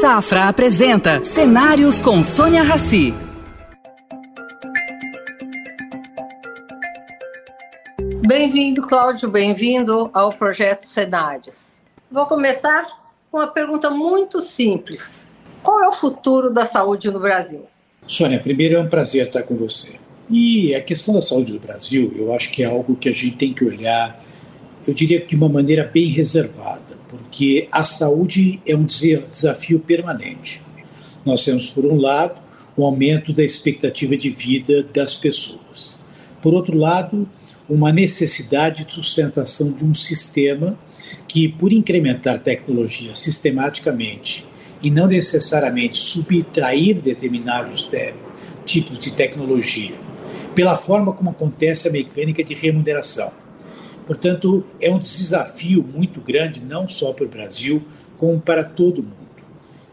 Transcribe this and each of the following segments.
Safra apresenta Cenários com Sônia Rassi. Bem-vindo, Cláudio, bem-vindo ao projeto Cenários. Vou começar com uma pergunta muito simples: Qual é o futuro da saúde no Brasil? Sônia, primeiro é um prazer estar com você. E a questão da saúde do Brasil, eu acho que é algo que a gente tem que olhar, eu diria que de uma maneira bem reservada, porque a saúde é um desafio permanente. Nós temos, por um lado, o aumento da expectativa de vida das pessoas. Por outro lado, uma necessidade de sustentação de um sistema que, por incrementar tecnologia sistematicamente e não necessariamente subtrair determinados tipos de tecnologia, pela forma como acontece a mecânica de remuneração. Portanto, é um desafio muito grande, não só para o Brasil, como para todo mundo.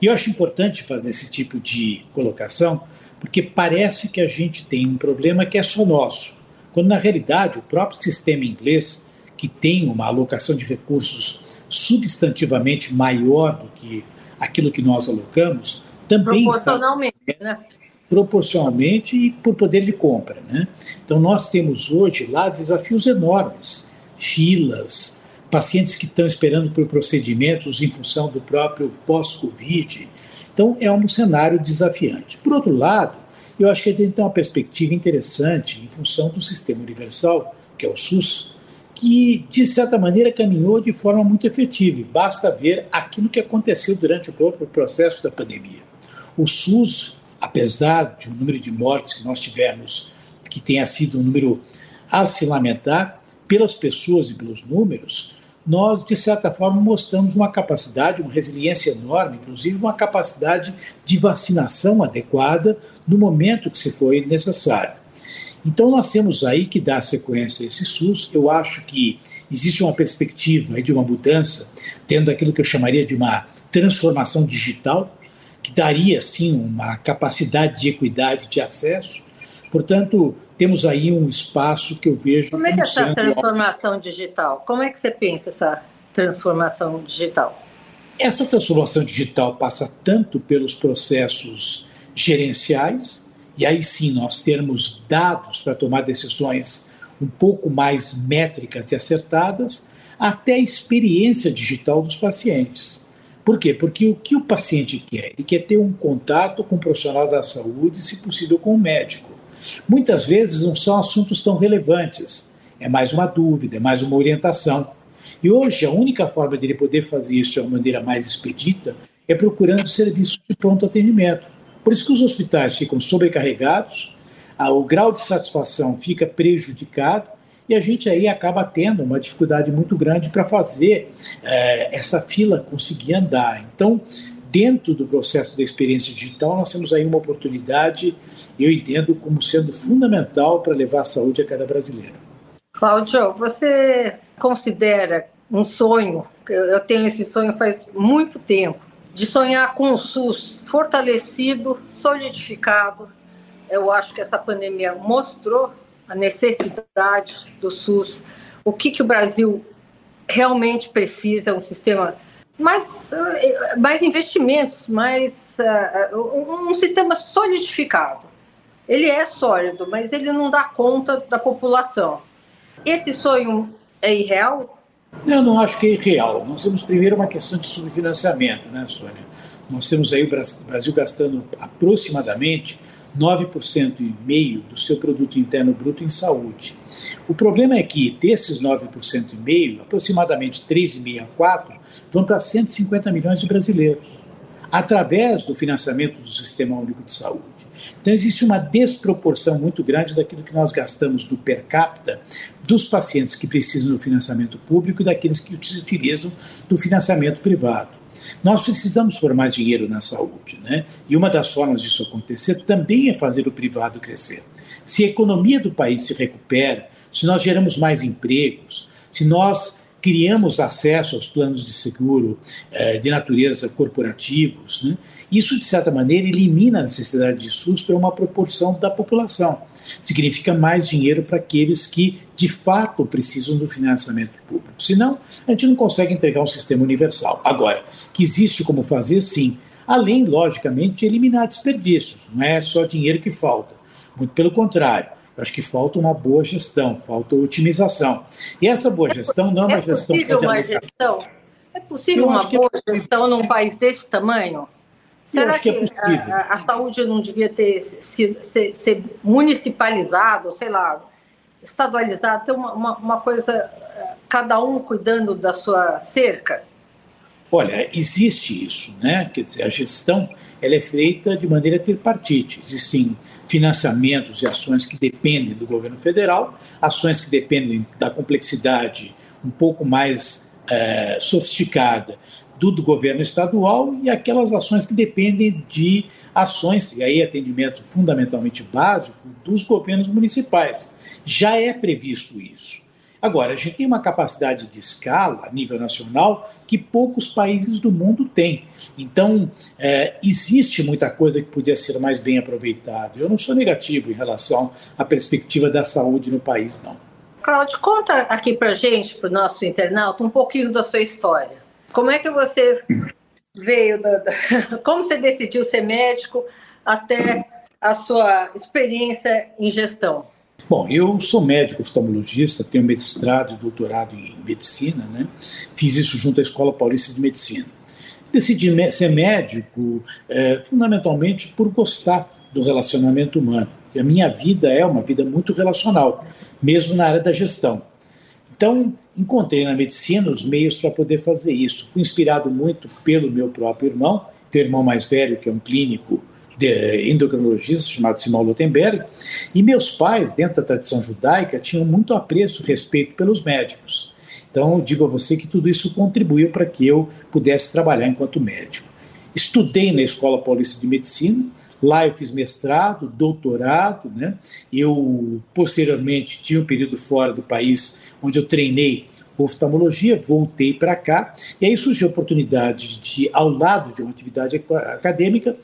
E eu acho importante fazer esse tipo de colocação, porque parece que a gente tem um problema que é só nosso, quando na realidade o próprio sistema inglês, que tem uma alocação de recursos substantivamente maior do que aquilo que nós alocamos, também proporcionalmente, está, né? proporcionalmente e por poder de compra, né? Então nós temos hoje lá desafios enormes, filas, pacientes que estão esperando por procedimentos em função do próprio pós-Covid. Então é um cenário desafiante. Por outro lado, eu acho que a gente tem uma perspectiva interessante em função do sistema universal, que é o SUS, que, de certa maneira, caminhou de forma muito efetiva. Basta ver aquilo que aconteceu durante o próprio processo da pandemia. O SUS, apesar de um número de mortes que nós tivemos, que tenha sido um número a se lamentar, pelas pessoas e pelos números, nós, de certa forma, mostramos uma capacidade, uma resiliência enorme, inclusive uma capacidade de vacinação adequada no momento que se foi necessário. Então, nós temos aí que dar sequência a esse SUS. Eu acho que existe uma perspectiva de uma mudança, tendo aquilo que eu chamaria de uma transformação digital, que daria, sim, uma capacidade de equidade de acesso. Portanto, temos aí um espaço que eu vejo. Como é que é essa transformação digital? Como é que você pensa essa transformação digital? Essa transformação digital passa tanto pelos processos gerenciais, e aí sim nós termos dados para tomar decisões um pouco mais métricas e acertadas, até a experiência digital dos pacientes. Por quê? Porque o que o paciente quer? Ele quer ter um contato com o um profissional da saúde, se possível com o um médico. Muitas vezes não são assuntos tão relevantes, é mais uma dúvida, é mais uma orientação. E hoje a única forma de ele poder fazer isso de uma maneira mais expedita é procurando serviços de pronto atendimento. Por isso que os hospitais ficam sobrecarregados, o grau de satisfação fica prejudicado e a gente aí acaba tendo uma dificuldade muito grande para fazer é, essa fila conseguir andar. Então, dentro do processo da experiência digital, nós temos aí uma oportunidade, eu entendo, como sendo fundamental para levar a saúde a cada brasileiro. Cláudio, você considera um sonho, eu tenho esse sonho faz muito tempo, de sonhar com o SUS fortalecido, solidificado. Eu acho que essa pandemia mostrou a necessidade do SUS, o que, que o Brasil realmente precisa, um sistema mais, eh, mais investimentos, mais uh, um sistema solidificado. Ele é sólido, mas ele não dá conta da população. Esse sonho é irreal? Eu não acho que é irreal. Nós temos primeiro uma questão de subfinanciamento, né, Sônia? Nós temos aí o Brasil gastando aproximadamente 9% e meio do seu produto interno bruto em saúde. O problema é que desses 9% e meio, aproximadamente 3,5 a 4 vão para 150 milhões de brasileiros, através do financiamento do Sistema Único de Saúde. Então existe uma desproporção muito grande daquilo que nós gastamos do per capita dos pacientes que precisam do financiamento público e daqueles que utilizam do financiamento privado. Nós precisamos mais dinheiro na saúde, né? E uma das formas disso acontecer também é fazer o privado crescer. Se a economia do país se recupera, se nós geramos mais empregos, se nós criamos acesso aos planos de seguro eh, de natureza corporativos, né? isso, de certa maneira, elimina a necessidade de SUS para uma proporção da população. Significa mais dinheiro para aqueles que de fato precisam do financiamento público. Senão, a gente não consegue entregar um sistema universal. Agora, que existe como fazer, sim. além, logicamente, de eliminar desperdícios. Não é só dinheiro que falta, muito pelo contrário. Acho que falta uma boa gestão, falta otimização. E essa boa gestão não é uma é gestão... Possível uma gestão? É possível uma é boa é gestão num país desse tamanho? Será que, que é a, a, saúde não devia ter se, se, ser municipalizada, sei lá, estadualizada, ter uma, uma, uma coisa, eh, cada um cuidando da sua cerca? Olha, existe isso, né? Quer dizer, a gestão ela é feita de maneira tripartite. Existem financiamentos e ações que dependem do governo federal, ações que dependem da complexidade um pouco mais é, sofisticada do, do, governo estadual e aquelas ações que dependem de ações, e aí atendimento fundamentalmente básico, dos governos municipais. Já é previsto isso. Agora, a gente tem uma capacidade de escala a nível nacional que poucos países do mundo têm. Então, é, existe muita coisa que podia ser mais bem aproveitada. Eu não sou negativo em relação à perspectiva da saúde no país, não. Cláudio, conta aqui para gente, para o nosso internauta, um pouquinho da sua história. Como é que você veio, como você decidiu ser médico até a sua experiência em gestão? Bom, eu sou médico oftalmologista, tenho mestrado e doutorado em medicina, né? Fiz isso junto à Escola Paulista de Medicina. Decidi ser médico é, fundamentalmente por gostar do relacionamento humano. E a minha vida é uma vida muito relacional, mesmo na área da gestão. Então, encontrei na medicina os meios para poder fazer isso. Fui inspirado muito pelo meu próprio irmão, teu irmão mais velho, que é um clínico de endocrinologista chamado Simão Lutemberg, e meus pais, dentro da tradição judaica, tinham muito apreço e respeito pelos médicos. Então, digo a você que tudo isso contribuiu para que eu pudesse trabalhar enquanto médico. Estudei na Escola Paulista de Medicina, lá eu fiz mestrado, doutorado, né? Eu, posteriormente, tinha um período fora do país onde eu treinei oftalmologia, voltei para cá, e aí surgiu a oportunidade de, ao lado de uma atividade acadêmica,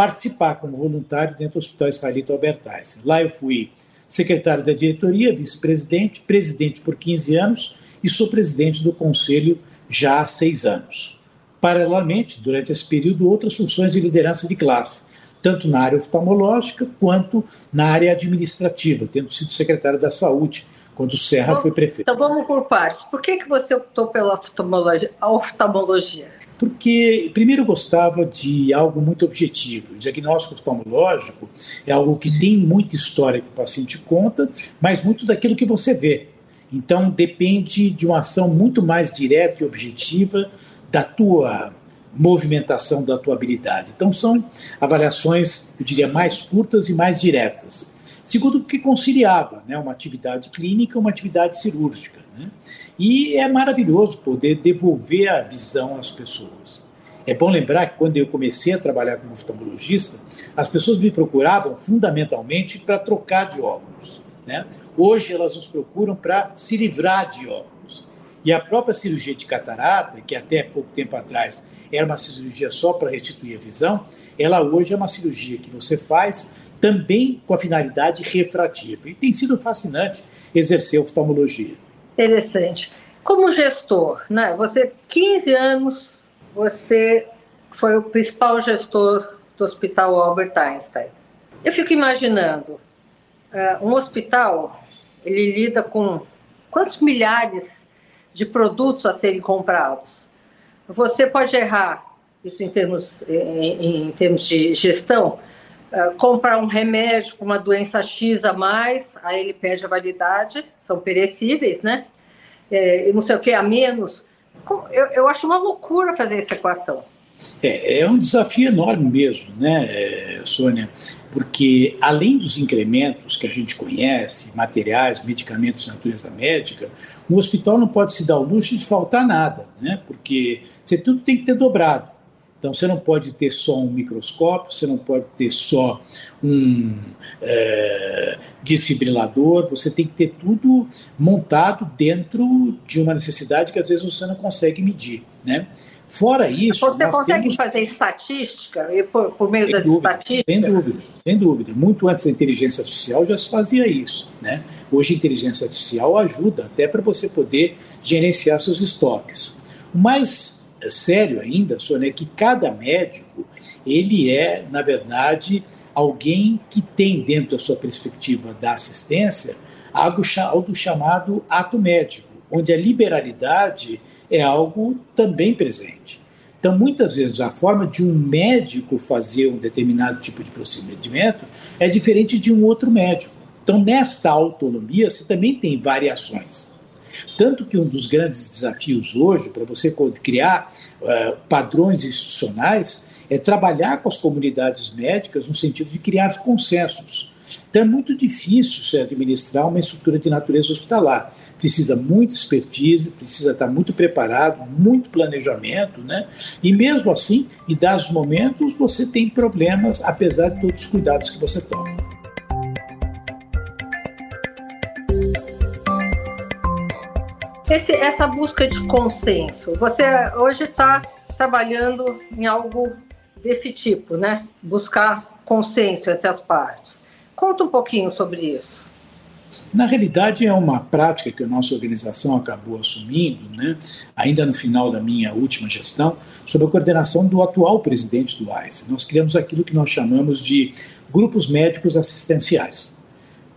participar como voluntário dentro do Hospital Israelita Albert Einstein. Lá eu fui secretário da diretoria, vice-presidente, presidente por 15 anos e sou presidente do conselho já há seis anos. Paralelamente, durante esse período, outras funções de liderança de classe, tanto na área oftalmológica quanto na área administrativa, tendo sido secretário da Saúde quando o Serra então, foi prefeito. Então vamos por partes. Por que, que você optou pela oftalmologia? oftalmologia? Porque primeiro eu gostava de algo muito objetivo. O diagnóstico oftalmológico é algo que tem muita história que o paciente conta, mas muito daquilo que você vê. Então depende de uma ação muito mais direta e objetiva da tua movimentação, da tua habilidade. Então são avaliações, eu diria, mais curtas e mais diretas. Segundo, porque conciliava né, uma atividade clínica uma atividade cirúrgica. Né? E é maravilhoso poder devolver a visão às pessoas. É bom lembrar que quando eu comecei a trabalhar como oftalmologista, as pessoas me procuravam fundamentalmente para trocar de óculos. Né? Hoje elas nos procuram para se livrar de óculos. E a própria cirurgia de catarata, que até pouco tempo atrás era uma cirurgia só para restituir a visão, ela hoje é uma cirurgia que você faz também com a finalidade refrativa. E tem sido fascinante exercer oftalmologia. Interessante. Como gestor, né? Você 15 anos, você foi o principal gestor do Hospital Albert Einstein. Eu fico imaginando, uh, um hospital, ele lida com quantos milhares de produtos a serem comprados? Você pode errar, isso em termos, em, em termos de gestão, uh, comprar um remédio com uma doença X a mais, aí ele perde a validade, são perecíveis, né? É, não sei o que a menos. Eu, eu acho uma loucura fazer essa equação. É, é um desafio enorme mesmo, né, Sônia? Porque além dos incrementos que a gente conhece, materiais, medicamentos de natureza médica, um hospital não pode se dar o luxo de faltar nada, né? Porque você tudo tem que ter dobrado. Então você não pode ter só um microscópio, você não pode ter só um é, desfibrilador, você tem que ter tudo montado dentro de uma necessidade que às vezes você não consegue medir. Né? Fora isso. Você consegue temos... fazer estatística por, por meio sem das dúvida, estatísticas? Sem dúvida, sem dúvida. Muito antes da inteligência artificial já se fazia isso. Né? Hoje a inteligência artificial ajuda até para você poder gerenciar seus estoques. O mais sério ainda, Sônia, é que cada médico, ele é, na verdade, alguém que tem dentro da sua perspectiva da assistência algo, algo chamado ato médico, onde a liberalidade é algo também presente. Então, muitas vezes, a forma de um médico fazer um determinado tipo de procedimento é diferente de um outro médico. Então, nesta autonomia, você também tem variações. Tanto que um dos grandes desafios hoje para você criar uh, padrões institucionais é trabalhar com as comunidades médicas no sentido de criar consensos. Então é muito difícil se administrar uma estrutura de natureza hospitalar. Precisa muita expertise, precisa estar muito preparado, muito planejamento, né? E mesmo assim, em dados momentos, você tem problemas, apesar de todos os cuidados que você toma. Esse, essa busca de consenso, você hoje está trabalhando em algo desse tipo, né? Buscar consenso entre as partes. Conta um pouquinho sobre isso. Na realidade, é uma prática que a nossa organização acabou assumindo, né, ainda no final da minha última gestão, sob a coordenação do atual presidente do AIS. Nós criamos aquilo que nós chamamos de grupos médicos assistenciais.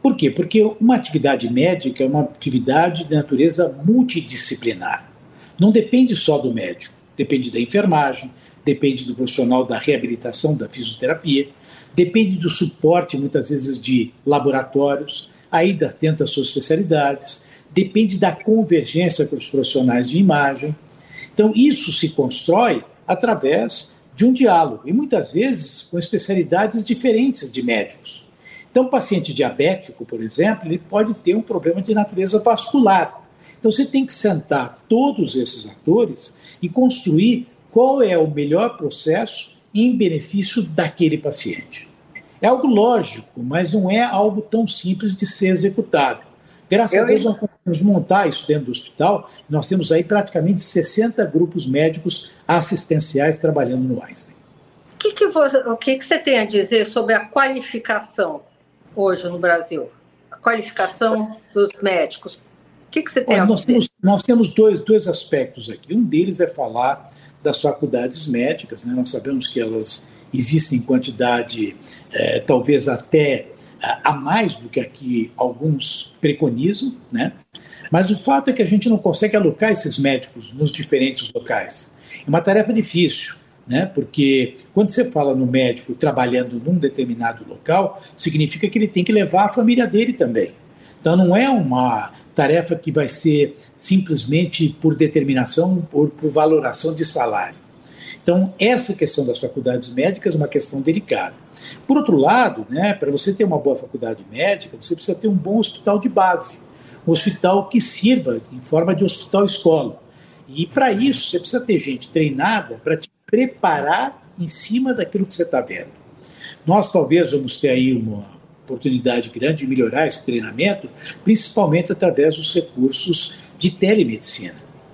Por quê? Porque uma atividade médica é uma atividade de natureza multidisciplinar. Não depende só do médico, depende da enfermagem, depende do profissional da reabilitação, da fisioterapia, depende do suporte, muitas vezes, de laboratórios, aí dentro das suas especialidades, depende da convergência com os profissionais de imagem. Então, isso se constrói através de um diálogo, e muitas vezes com especialidades diferentes de médicos. Então, o paciente diabético, por exemplo, ele pode ter um problema de natureza vascular. Então, você tem que sentar todos esses atores e construir qual é o melhor processo em benefício daquele paciente. É algo lógico, mas não é algo tão simples de ser executado. Graças Eu... a Deus, nós conseguimos montar isso dentro do hospital. Nós temos aí praticamente 60 grupos médicos assistenciais trabalhando no Einstein. O que, que, você, o que, que você tem a dizer sobre a qualificação hoje no Brasil? A qualificação dos médicos. O que, que você tem Olha, a nós? Temos, nós temos dois, dois aspectos aqui. Um deles é falar das faculdades médicas. Né? Nós sabemos que elas existem em quantidade, é, talvez até a mais do que aqui alguns preconizam, né? Mas o fato é que a gente não consegue alocar esses médicos nos diferentes locais. É uma tarefa difícil né? Porque quando você fala no médico trabalhando num determinado local, significa que ele tem que levar a família dele também. Então não é uma tarefa que vai ser simplesmente por determinação, por, por valoração de salário. Então, essa questão das faculdades médicas é uma questão delicada. Por outro lado, né, para você ter uma boa faculdade médica, você precisa ter um bom hospital de base, um hospital que sirva em forma de hospital-escola. E para isso, você precisa ter gente treinada para te preparar em cima daquilo que você está vendo. Nós talvez vamos ter aí uma oportunidade grande de melhorar esse treinamento, principalmente através dos recursos de telemedicina,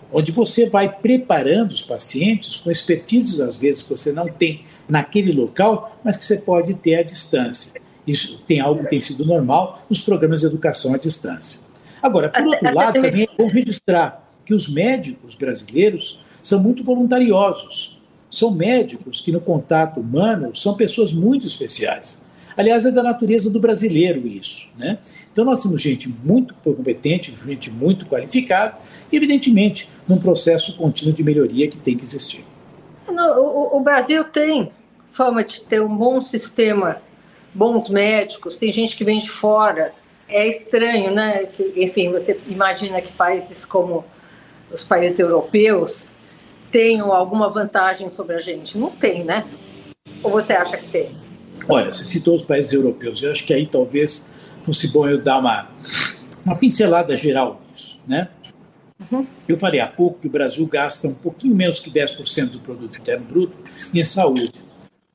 onde você vai preparando os pacientes com expertises, às vezes, que você não tem naquele local, mas que você pode ter à distância. Isso tem algo que tem sido normal nos programas de educação à distância. Agora, por outro lado, também é bom registrar que os médicos brasileiros são muito voluntariosos são médicos que, no contato humano, são pessoas muito especiais. Aliás, é da natureza do brasileiro isso. Né? Então, nós temos gente muito competente, gente muito qualificada, e, evidentemente, num processo contínuo de melhoria que tem que existir. o, o Brasil tem fama de ter um bom sistema, bons médicos, tem gente que vem de fora. É estranho, né? Que, enfim, você imagina que países como os países europeus tenham alguma vantagem sobre a gente. Não tem, né? Ou você acha que tem? Olha, você citou os países europeus. Eu acho que aí talvez fosse bom eu dar uma, uma pincelada geral nisso, né? Uhum. Eu falei há pouco que o Brasil gasta um pouquinho menos que 10% do produto interno bruto em saúde.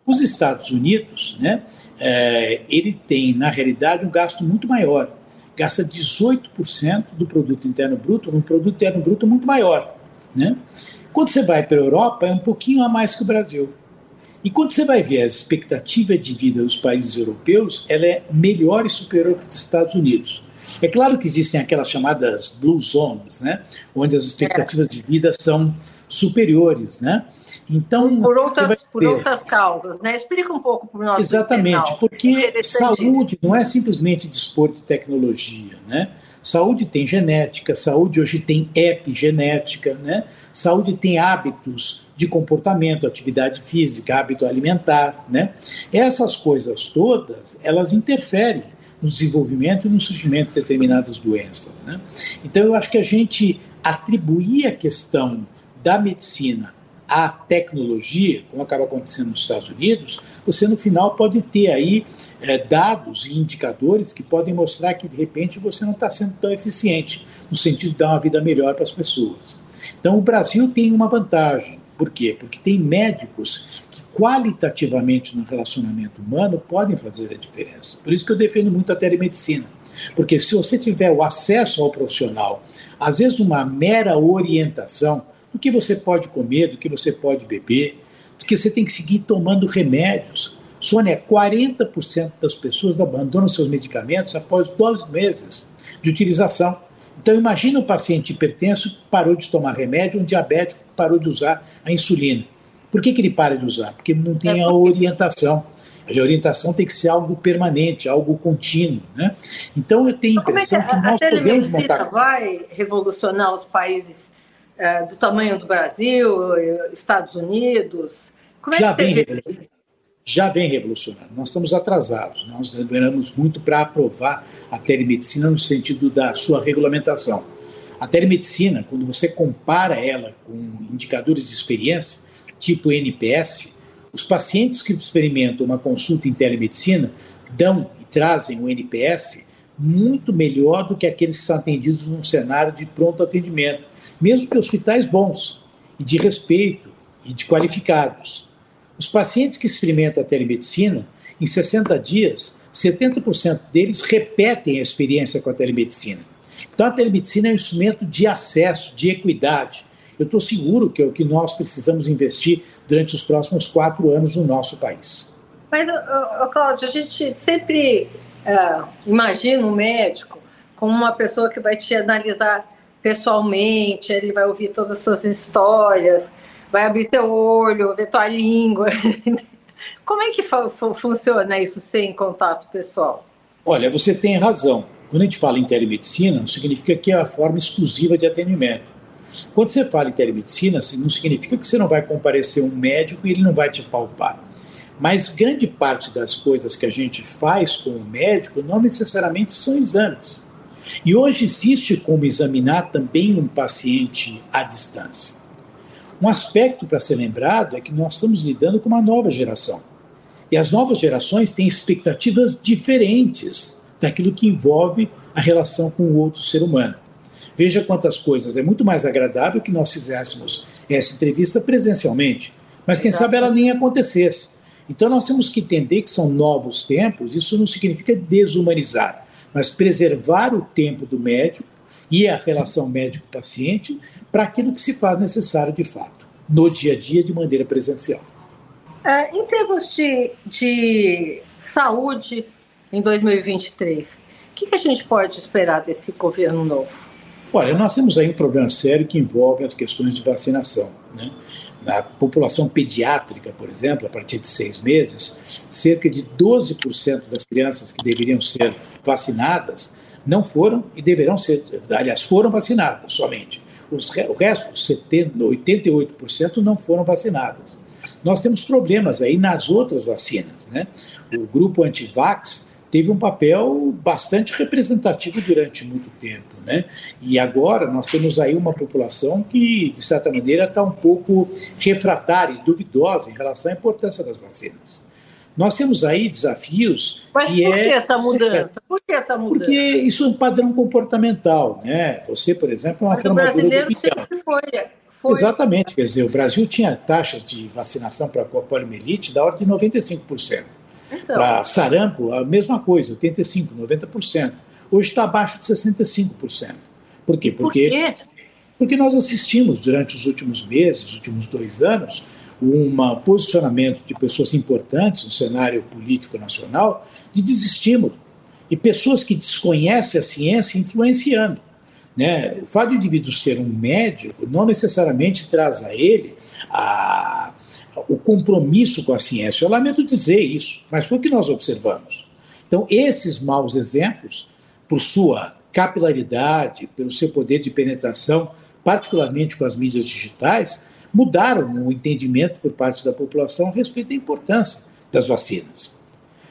Os Estados Unidos, né, é, ele tem, na realidade, um gasto muito maior. Gasta 18% do produto interno bruto num produto interno bruto muito maior. Né? Quando você vai para a Europa, é um pouquinho a mais que o Brasil. E quando você vai ver a expectativa de vida dos países europeus, ela é melhor e superior que dos Estados Unidos. É claro que existem aquelas chamadas blue zones, né, onde as expectativas de vida são superiores, né? Então por outras por outras causas, né? Explica um pouco para nosso exatamente porque saúde não é simplesmente dispor de tecnologia, né? Saúde tem genética, saúde hoje tem epigenética, né? Saúde tem hábitos de comportamento, atividade física, hábito alimentar, né? Essas coisas todas, elas interferem no desenvolvimento e no surgimento de determinadas doenças, né? Então eu acho que a gente atribuir a questão da medicina à tecnologia, como acaba acontecendo nos Estados Unidos, você no final pode ter aí é, dados e indicadores que podem mostrar que de repente você não está sendo tão eficiente no sentido de dar uma vida melhor para as pessoas. Então o Brasil tem uma vantagem. Por quê? Porque tem médicos que qualitativamente no relacionamento humano podem fazer a diferença. Por isso que eu defendo muito a telemedicina. Porque se você tiver o acesso ao profissional, às vezes uma mera orientação, do que você pode comer, do que você pode beber, do que você tem que seguir tomando remédios. Sônia, 40% das pessoas abandonam seus medicamentos após 12 meses de utilização. Então imagine um paciente hipertenso que parou de tomar remédio, um diabético que parou de usar a insulina. Por que, que ele para de usar? Porque não tem a orientação. A orientação tem que ser algo permanente, algo contínuo. Né? Então eu tenho a impressão é que, que nós podemos montar. vai revolucionar os países é, do tamanho do Brasil, Estados Unidos? Como é já, vem já vem revolucionando. Nós estamos atrasados. Nós demoramos muito para aprovar a telemedicina no sentido da sua regulamentação. A telemedicina, quando você compara ela com indicadores de experiência, tipo NPS, os pacientes que experimentam uma consulta em telemedicina dão e trazem o NPS muito melhor do que aqueles que são atendidos num cenário de pronto atendimento, mesmo que hospitais bons e de respeito e de qualificados. Os pacientes que experimentam a telemedicina, em 60 dias, 70% deles repetem a experiência com a telemedicina. Então, a telemedicina é um instrumento de acesso, de equidade. Eu estou seguro que é o que nós precisamos investir durante os próximos quatro anos no nosso país. Mas, Cláudio, a gente sempre é, imagina um médico como uma pessoa que vai te analisar pessoalmente, ele vai ouvir todas as suas histórias, vai abrir teu olho, ver tua língua. Como é que funciona isso sem contato pessoal? Olha, você tem razão. Quando a gente fala em telemedicina, não significa que é a forma exclusiva de atendimento. Quando você fala em telemedicina, não significa que você não vai comparecer um médico e ele não vai te palpar. Mas grande parte das coisas que a gente faz com o médico não necessariamente são exames. E hoje existe como examinar também um paciente à distância. Um aspecto para ser lembrado é que nós estamos lidando com uma nova geração. E as novas gerações têm expectativas diferentes daquilo que envolve a relação com o outro ser humano. Veja quantas coisas. É muito mais agradável que nós fizéssemos essa entrevista presencialmente, mas quem sabe ela nem acontecesse. Então nós temos que entender que são novos tempos, isso não significa desumanizar, mas preservar o tempo do médico e a relação médico-paciente para aquilo que se faz necessário de fato, no dia a dia, de maneira presencial. É, em termos de, de saúde em 2023, o que, que a gente pode esperar desse governo novo? Olha, nós temos aí um problema sério que envolve as questões de vacinação. Né? Na população pediátrica, por exemplo, a partir de seis meses, cerca de 12% das crianças que deveriam ser vacinadas não foram e deverão ser, aliás, foram vacinadas somente. Os, o resto, 70, 88%, não foram vacinadas. Nós temos problemas aí nas outras vacinas. Né? O grupo anti-vax teve um papel bastante representativo durante muito tempo. Né? E agora nós temos aí uma população que, de certa maneira, está um pouco refratária e duvidosa em relação à importância das vacinas. Nós temos aí desafios. Mas por é... que essa mudança? Por que essa mudança? Porque isso é um padrão comportamental. Né? Você, por exemplo, é uma Mas formadora do opinião. Foi, foi. Exatamente, quer dizer, o Brasil tinha taxas de vacinação para a poliomielite da ordem de 95%. Então. Para sarampo, a mesma coisa, 85%, 90%. Hoje está abaixo de 65%. Por quê? Porque, Por quê? Porque nós assistimos durante os últimos meses, os últimos dois anos, um posicionamento de pessoas importantes no cenário político nacional de desestímulo. E pessoas que desconhecem a ciência influenciando. Né? O fato do indivíduo ser um médico não necessariamente traz a ele a, o compromisso com a ciência. Eu lamento dizer isso, mas foi o que nós observamos. Então, esses maus exemplos, por sua capilaridade, pelo seu poder de penetração, particularmente com as mídias digitais, mudaram o entendimento por parte da população a respeito da importância das vacinas.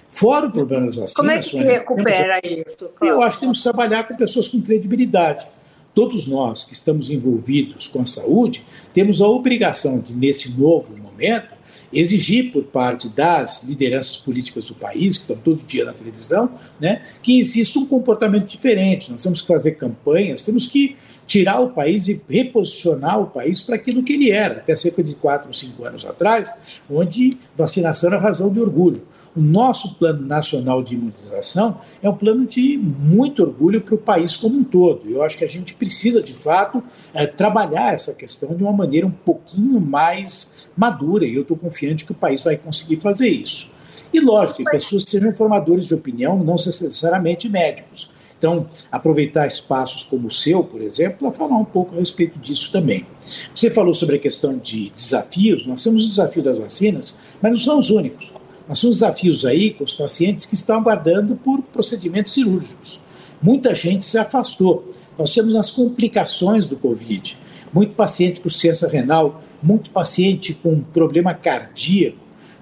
Fora o problema das vacinas. Como é que se recupera temos, isso? Eu acho que temos que trabalhar com pessoas com credibilidade. Todos nós que estamos envolvidos com a saúde temos a obrigação de, nesse novo momento, exigir por parte das lideranças políticas do país, que estão todo dia na televisão, né, que exista um comportamento diferente. Nós temos que fazer campanhas, temos que tirar o país e reposicionar o país para aquilo que ele era, até cerca de 4 ou 5 anos atrás, onde vacinação era razão de orgulho. O nosso plano nacional de imunização é um plano de muito orgulho para o país como um todo. Eu acho que a gente precisa, de fato, é, trabalhar essa questão de uma maneira um pouquinho mais madura, e eu estou confiante que o país vai conseguir fazer isso. E lógico, que pessoas sejam formadores de opinião, não necessariamente médicos. Então, aproveitar espaços como o seu, por exemplo, para falar um pouco a respeito disso também. Você falou sobre a questão de desafios, nós temos o desafio das vacinas, mas não são os únicos. Nós temos desafios aí com os pacientes que estão aguardando por procedimentos cirúrgicos. Muita gente se afastou. Nós temos as complicações do Covid. Muito paciente com ciência renal, muito paciente com problema cardíaco,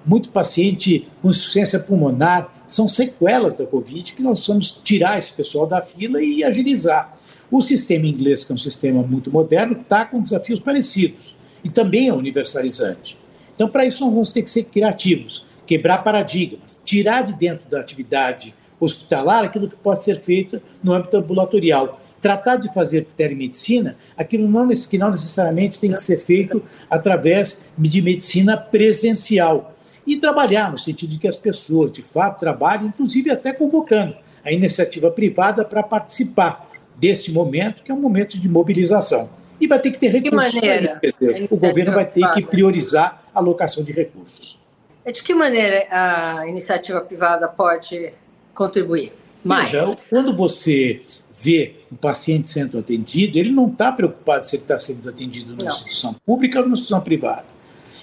muito paciente com insuficiência pulmonar. São sequelas da Covid que nós vamos tirar esse pessoal da fila e agilizar. O sistema inglês, que é um sistema muito moderno, está com desafios parecidos e também é universalizante. Então, para isso, nós vamos ter que ser criativos quebrar paradigmas, tirar de dentro da atividade hospitalar aquilo que pode ser feito no âmbito ambulatorial. Tratar de fazer telemedicina, aquilo não, que não necessariamente tem que ser feito através de medicina presencial. E trabalhar no sentido de que as pessoas, de fato, trabalhem, inclusive até convocando a iniciativa privada para participar desse momento, que é um momento de mobilização. E vai ter que ter recursos para isso. O governo vai ter que priorizar a alocação de recursos. De que maneira a iniciativa privada pode contribuir? Mais? Veja, quando você vê um paciente sendo atendido, ele não está preocupado se ele está sendo atendido numa instituição pública ou numa instituição privada.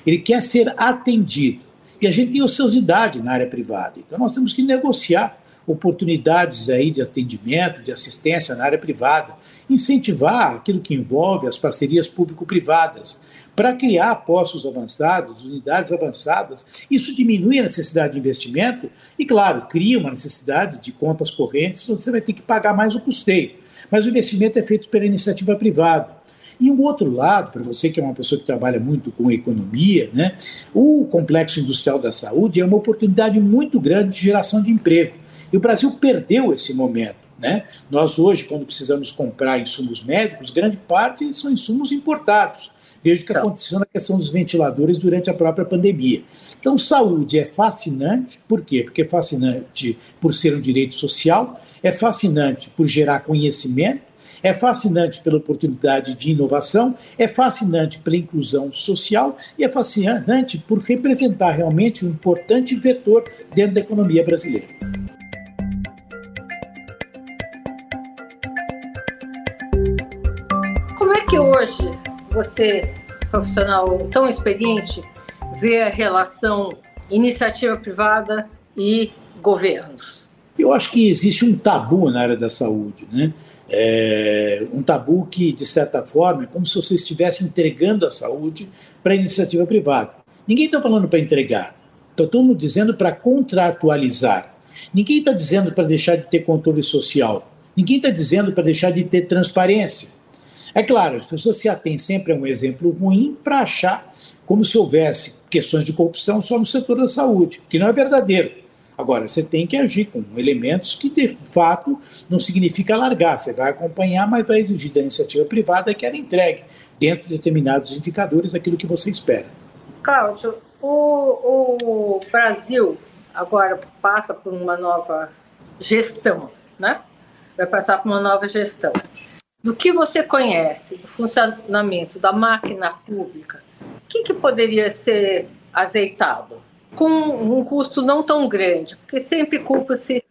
Ele quer ser atendido. E a gente tem ociosidade na área privada. Então nós temos que negociar oportunidades aí de atendimento, de assistência na área privada, incentivar aquilo que envolve as parcerias público-privadas, para criar postos avançados, unidades avançadas. Isso diminui a necessidade de investimento e, claro, cria uma necessidade de contas correntes, onde você vai ter que pagar mais o custeio. Mas o investimento é feito pela iniciativa privada. E um outro lado, para você que é uma pessoa que trabalha muito com economia, né, o complexo industrial da saúde é uma oportunidade muito grande de geração de emprego. E o Brasil perdeu esse momento. Né? Nós hoje, quando precisamos comprar insumos médicos, grande parte são insumos importados. Veja o que aconteceu na questão dos ventiladores durante a própria pandemia. Então, saúde é fascinante, por quê? Porque é fascinante por ser um direito social, é fascinante por gerar conhecimento, é fascinante pela oportunidade de inovação, é fascinante pela inclusão social e é fascinante por representar realmente um importante vetor dentro da economia brasileira. Como é que hoje você, profissional tão experiente, vê a relação iniciativa privada e governos? Eu acho que existe um tabu na área da saúde, né? É um tabu que, de certa forma, é como se você estivesse entregando a saúde para a iniciativa privada. Ninguém está falando para entregar, está todo mundo dizendo para contratualizar. Ninguém está dizendo para deixar de ter controle social. Ninguém está dizendo para deixar de ter transparência. É claro, as pessoas se atêm sempre a um exemplo ruim para achar como se houvesse questões de corrupção só no setor da saúde, que não é verdadeiro. Agora, você tem que agir com elementos que, de fato, não significa largar. Você vai acompanhar, mas vai exigir da iniciativa privada que ela entregue, dentro de determinados indicadores, aquilo que você espera. Cláudio, o, o Brasil agora passa por uma nova gestão, né? Vai passar por uma nova gestão do que você conhece do funcionamento da máquina pública, o que, que poderia ser azeitado? Com um custo não tão grande, porque sempre culpa-se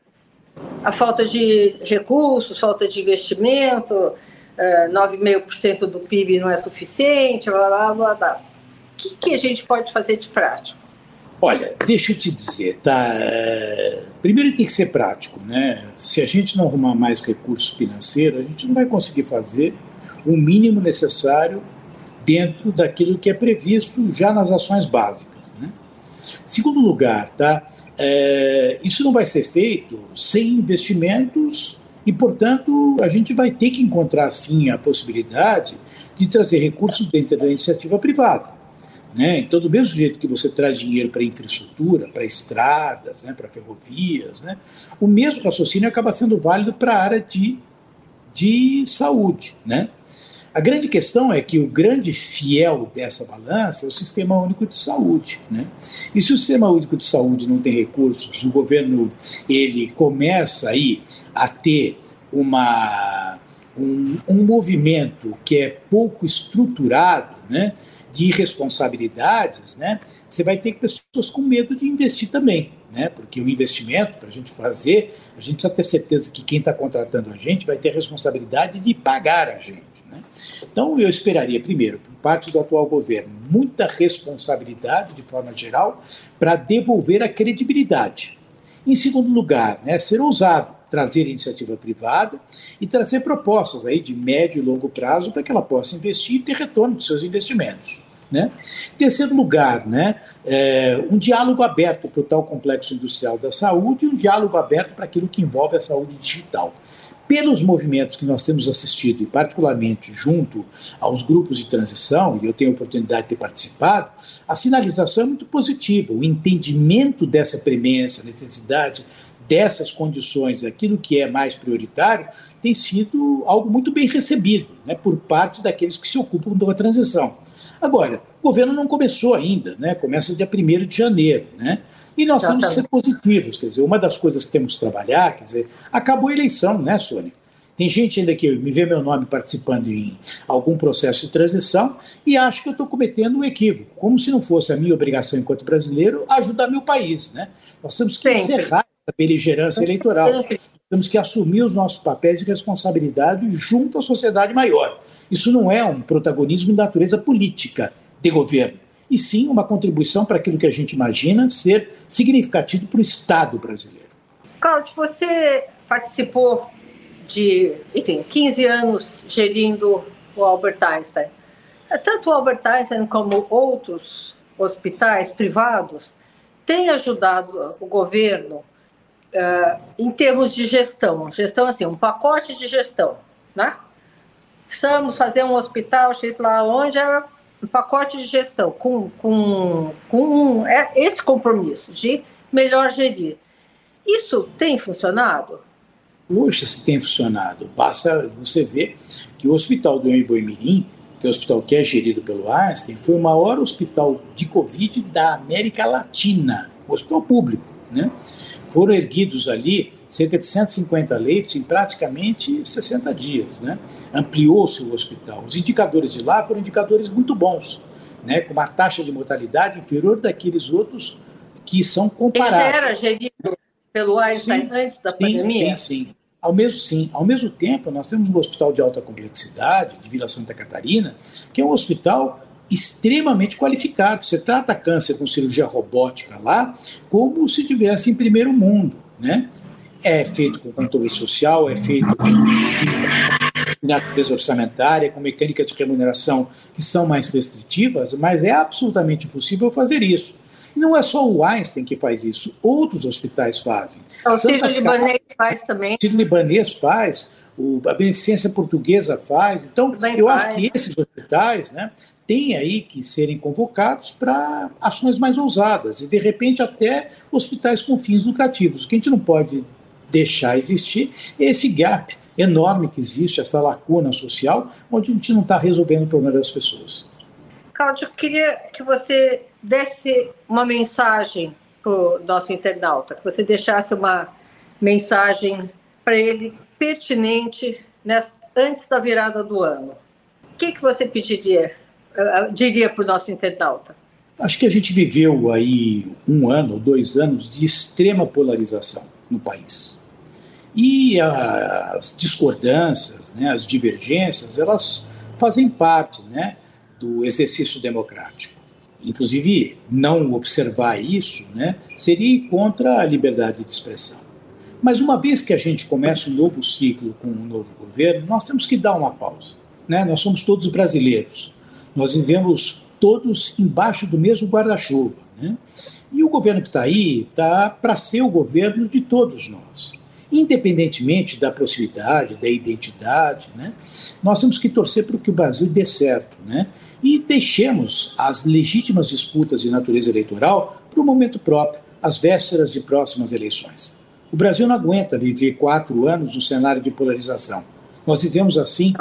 a falta de recursos, falta de investimento, uh, 9,5% do PIB não é suficiente, blá, blá, blá, blá. O que, que a gente pode fazer de prático? Olha, deixa eu te dizer, tá? Primeiro tem que ser prático, né? Se a gente não arrumar mais recursos financeiros, a gente não vai conseguir fazer o mínimo necessário dentro daquilo que é previsto já nas ações básicas, né? Segundo lugar, tá? É, isso não vai ser feito sem investimentos e, portanto, a gente vai ter que encontrar sim a possibilidade de trazer recursos dentro da iniciativa privada. Né? Então, do mesmo jeito que você traz dinheiro para infraestrutura, para estradas, né, para ferrovias, né, o mesmo raciocínio acaba sendo válido para a área de, de saúde. Né? A grande questão é que o grande fiel dessa balança é o Sistema Único de Saúde. Né? E se o Sistema Único de Saúde não tem recursos, o governo ele começa aí a ter uma, um, um movimento que é pouco estruturado, né? De irresponsabilidades, né, você vai ter pessoas com medo de investir também, né, porque o investimento, para a gente fazer, a gente precisa ter certeza que quem está contratando a gente vai ter a responsabilidade de pagar a gente. Né? Então, eu esperaria, primeiro, por parte do atual governo, muita responsabilidade, de forma geral, para devolver a credibilidade. Em segundo lugar, né, ser ousado, trazer iniciativa privada e trazer propostas aí de médio e longo prazo para que ela possa investir e ter retorno dos seus investimentos. Né? Terceiro lugar, né, é, um diálogo aberto para o tal complexo industrial da saúde e um diálogo aberto para aquilo que envolve a saúde digital. Pelos movimentos que nós temos assistido, e particularmente junto aos grupos de transição, e eu tenho a oportunidade de ter participado, a sinalização é muito positiva. O entendimento dessa premência, necessidade dessas condições, aquilo que é mais prioritário, tem sido algo muito bem recebido né, por parte daqueles que se ocupam da transição. Agora, o governo não começou ainda, né? começa dia 1 de janeiro. Né? E nós temos que ser positivos, quer dizer, uma das coisas que temos que trabalhar, quer dizer, acabou a eleição, né, Sônia? Tem gente ainda que me vê meu nome participando em algum processo de transição e acho que eu estou cometendo um equívoco, como se não fosse a minha obrigação enquanto brasileiro ajudar meu país, né? Nós temos que Sempre. encerrar essa beligerância eleitoral. Sempre. Temos que assumir os nossos papéis de responsabilidade junto à sociedade maior. Isso não é um protagonismo de natureza política de governo, e sim uma contribuição para aquilo que a gente imagina ser significativo para o Estado brasileiro. Cláudio, você participou de, enfim, 15 anos gerindo o Albert Einstein. Tanto o Albert Einstein como outros hospitais privados têm ajudado o governo uh, em termos de gestão. Gestão, assim, um pacote de gestão, né? Precisamos fazer um hospital X lá onde é um pacote de gestão com, com, com é esse compromisso de melhor gerir. Isso tem funcionado? Puxa, se tem funcionado. Basta você ver que o Hospital do Emboimirim, que é o hospital que é gerido pelo Einstein, foi o maior hospital de Covid da América Latina, hospital público. Né? Foram erguidos ali cerca de 150 leitos em praticamente 60 dias. Né? Ampliou-se o hospital. Os indicadores de lá foram indicadores muito bons, né? com uma taxa de mortalidade inferior daqueles outros que são comparados. Ele era gerido pelo Einstein sim, antes da sim, pandemia? Sim, sim. Ao mesmo, sim. Ao mesmo tempo, nós temos um hospital de alta complexidade, de Vila Santa Catarina, que é um hospital extremamente qualificado. Você trata câncer com cirurgia robótica lá como se tivesse em primeiro mundo, né? É feito com controle social, é feito com natureza orçamentária, com mecânicas de remuneração que são mais restritivas, mas é absolutamente possível fazer isso. E não é só o Einstein que faz isso, outros hospitais fazem. O Sírio-Libanês faz também. O Sírio-Libanês faz, a Beneficência Portuguesa faz. Então, eu faz. acho que esses hospitais né, têm aí que serem convocados para ações mais ousadas e, de repente, até hospitais com fins lucrativos. O que a gente não pode deixar existir esse gap enorme que existe, essa lacuna social, onde a gente não está resolvendo o problema das pessoas. Cláudio, eu queria que você desse uma mensagem para o nosso internauta, que você deixasse uma mensagem para ele pertinente nessa, antes da virada do ano. O que, que você pediria, uh, diria para o nosso internauta? Acho que a gente viveu aí um ano ou dois anos de extrema polarização no país. E as discordâncias, né, as divergências, elas fazem parte né, do exercício democrático. Inclusive, não observar isso né, seria contra a liberdade de expressão. Mas uma vez que a gente começa um novo ciclo com um novo governo, nós temos que dar uma pausa. Né? Nós somos todos brasileiros. Nós vivemos todos embaixo do mesmo guarda-chuva. Né? E o governo que está aí está para ser o governo de todos nós. Independentemente da proximidade, da identidade, né? nós temos que torcer para que o Brasil dê certo. Né? E deixemos as legítimas disputas de natureza eleitoral para o momento próprio, às vésperas de próximas eleições. O Brasil não aguenta viver quatro anos no cenário de polarização. Nós vivemos assim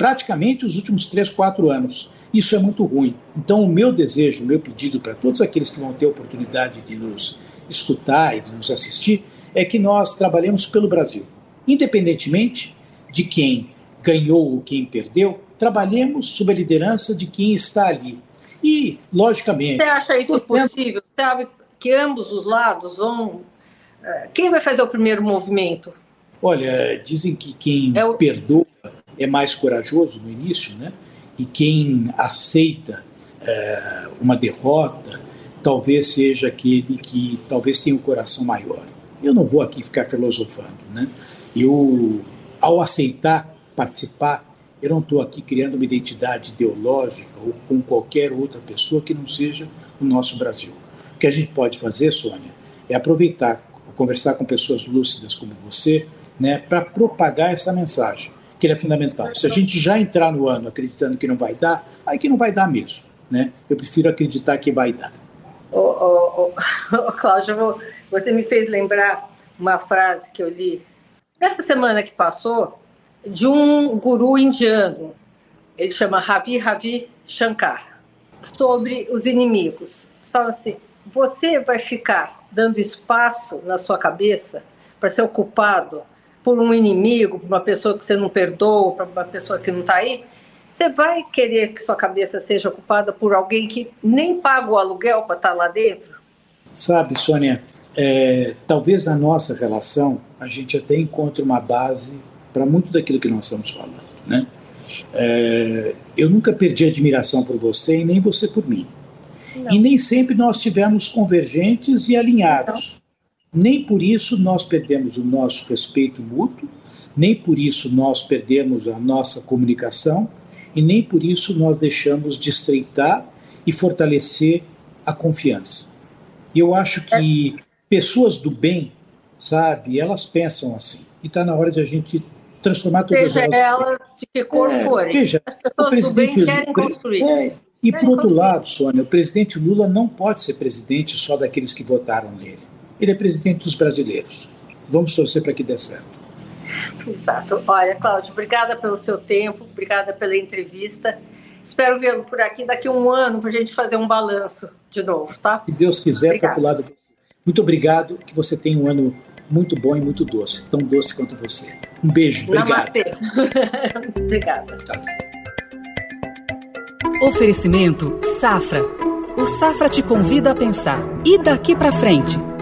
praticamente os últimos três, quatro anos. Isso é muito ruim. Então, o meu desejo, o meu pedido para todos aqueles que vão ter a oportunidade de nos escutar e de nos assistir é que nós trabalhemos pelo Brasil. Independentemente de quem ganhou ou quem perdeu, trabalhemos sob a liderança de quem está ali. E, logicamente. Você acha isso portanto, possível? Sabe que ambos os lados vão. Eh, quem vai fazer o primeiro movimento? Olha, dizem que quem é o... perdoa é mais corajoso no início, né? E quem aceita é, uma derrota talvez seja aquele que talvez tenha um coração maior. Eu não vou aqui ficar filosofando, né? Eu, ao aceitar participar, eu não estou aqui criando uma identidade ideológica ou com qualquer outra pessoa que não seja o nosso Brasil. O que a gente pode fazer, Sônia, é aproveitar, conversar com pessoas lúcidas como você, né, para propagar essa mensagem que ele é fundamental. Se a gente já entrar no ano acreditando que não vai dar, aí que não vai dar mesmo. Né? Eu prefiro acreditar que vai dar. Ô, ô, ô, Cláudio, você me fez lembrar uma frase que eu li essa semana que passou de um guru indiano. Ele chama Ravi Ravi Shankar, sobre os inimigos. Ele fala assim: você vai ficar dando espaço na sua cabeça para ser ocupado por um inimigo, por uma pessoa que você não perdoa, para uma pessoa que não está aí, você vai querer que sua cabeça seja ocupada por alguém que nem paga o aluguel para estar tá lá dentro? Sabe, Sônia, é, talvez na nossa relação a gente até encontre uma base para muito daquilo que nós estamos falando, né? É, eu nunca perdi admiração por você e nem você por mim. Não. E nem sempre nós tivemos convergentes e alinhados. Nem por isso nós perdemos o nosso respeito mútuo, nem por isso nós perdemos a nossa comunicação e nem por isso nós deixamos de estreitar e fortalecer a confiança. E eu acho que pessoas do bem, sabe, elas pensam assim. E está na hora de a gente transformar todas seja elas. elas de que cor é, forem. Veja, o presidente querem construir. É, e por outro lado, Sônia, o presidente Lula não pode ser presidente só daqueles que votaram nele ele é presidente dos brasileiros. Vamos torcer para que dê certo. Exato. Olha, Cláudio, obrigada pelo seu tempo, obrigada pela entrevista. Espero vê-lo por aqui daqui a um ano para a gente fazer um balanço de novo, tá? Se Deus quiser, para o lado. Muito obrigado, que você tenha um ano muito bom e muito doce, tão doce quanto você. Um beijo, obrigado. Obrigada. Oferecimento Safra. O Safra te convida a pensar. E daqui para frente?